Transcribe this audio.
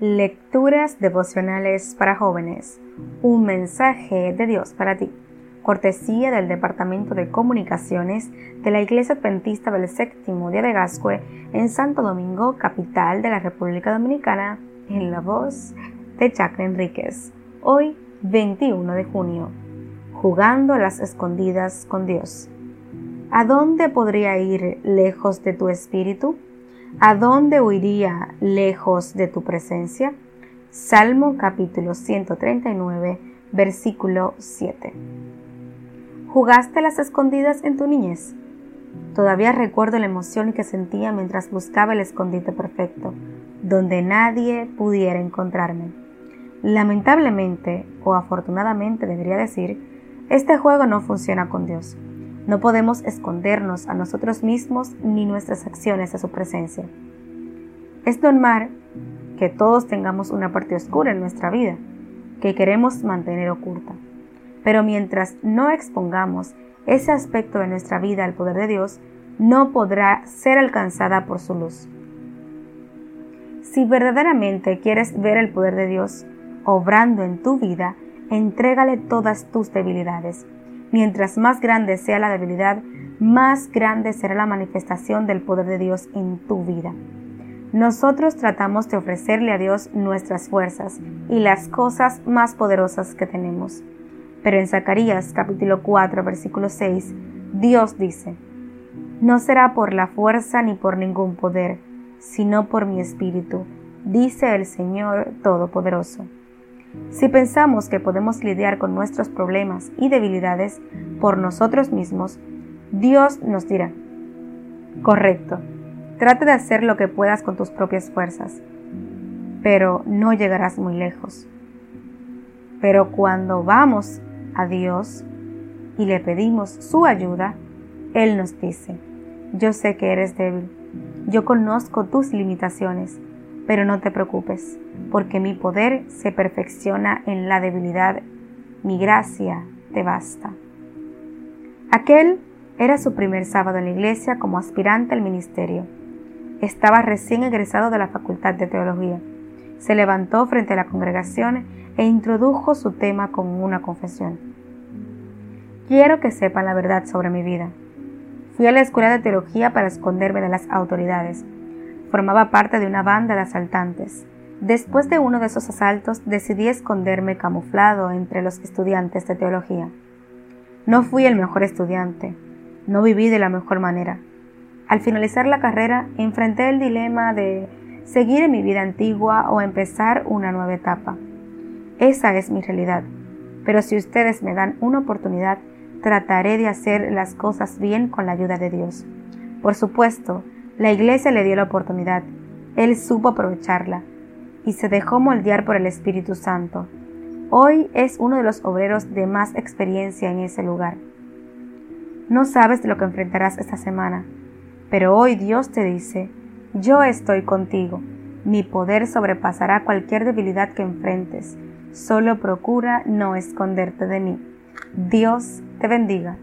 Lecturas devocionales para jóvenes. Un mensaje de Dios para ti. Cortesía del Departamento de Comunicaciones de la Iglesia Adventista del Séptimo Día de Gascue en Santo Domingo, capital de la República Dominicana, en la voz de Chacra Enríquez. Hoy, 21 de junio. Jugando a las escondidas con Dios. ¿A dónde podría ir lejos de tu espíritu? ¿A dónde huiría lejos de tu presencia? Salmo capítulo 139, versículo 7. ¿Jugaste las escondidas en tu niñez? Todavía recuerdo la emoción que sentía mientras buscaba el escondite perfecto, donde nadie pudiera encontrarme. Lamentablemente, o afortunadamente debería decir, este juego no funciona con Dios. No podemos escondernos a nosotros mismos ni nuestras acciones de su presencia. Es normal que todos tengamos una parte oscura en nuestra vida que queremos mantener oculta. Pero mientras no expongamos ese aspecto de nuestra vida al poder de Dios, no podrá ser alcanzada por su luz. Si verdaderamente quieres ver el poder de Dios obrando en tu vida, entrégale todas tus debilidades Mientras más grande sea la debilidad, más grande será la manifestación del poder de Dios en tu vida. Nosotros tratamos de ofrecerle a Dios nuestras fuerzas y las cosas más poderosas que tenemos. Pero en Zacarías capítulo 4 versículo 6, Dios dice, No será por la fuerza ni por ningún poder, sino por mi espíritu, dice el Señor Todopoderoso. Si pensamos que podemos lidiar con nuestros problemas y debilidades por nosotros mismos, Dios nos dirá, correcto, trate de hacer lo que puedas con tus propias fuerzas, pero no llegarás muy lejos. Pero cuando vamos a Dios y le pedimos su ayuda, Él nos dice, yo sé que eres débil, yo conozco tus limitaciones, pero no te preocupes, porque mi poder se perfecciona en la debilidad, mi gracia te basta. Aquel era su primer sábado en la iglesia como aspirante al ministerio. Estaba recién egresado de la Facultad de Teología. Se levantó frente a la congregación e introdujo su tema con una confesión. Quiero que sepan la verdad sobre mi vida. Fui a la escuela de teología para esconderme de las autoridades, Formaba parte de una banda de asaltantes. Después de uno de esos asaltos decidí esconderme camuflado entre los estudiantes de teología. No fui el mejor estudiante, no viví de la mejor manera. Al finalizar la carrera enfrenté el dilema de seguir en mi vida antigua o empezar una nueva etapa. Esa es mi realidad, pero si ustedes me dan una oportunidad, trataré de hacer las cosas bien con la ayuda de Dios. Por supuesto, la iglesia le dio la oportunidad, él supo aprovecharla y se dejó moldear por el Espíritu Santo. Hoy es uno de los obreros de más experiencia en ese lugar. No sabes de lo que enfrentarás esta semana, pero hoy Dios te dice, yo estoy contigo, mi poder sobrepasará cualquier debilidad que enfrentes, solo procura no esconderte de mí. Dios te bendiga.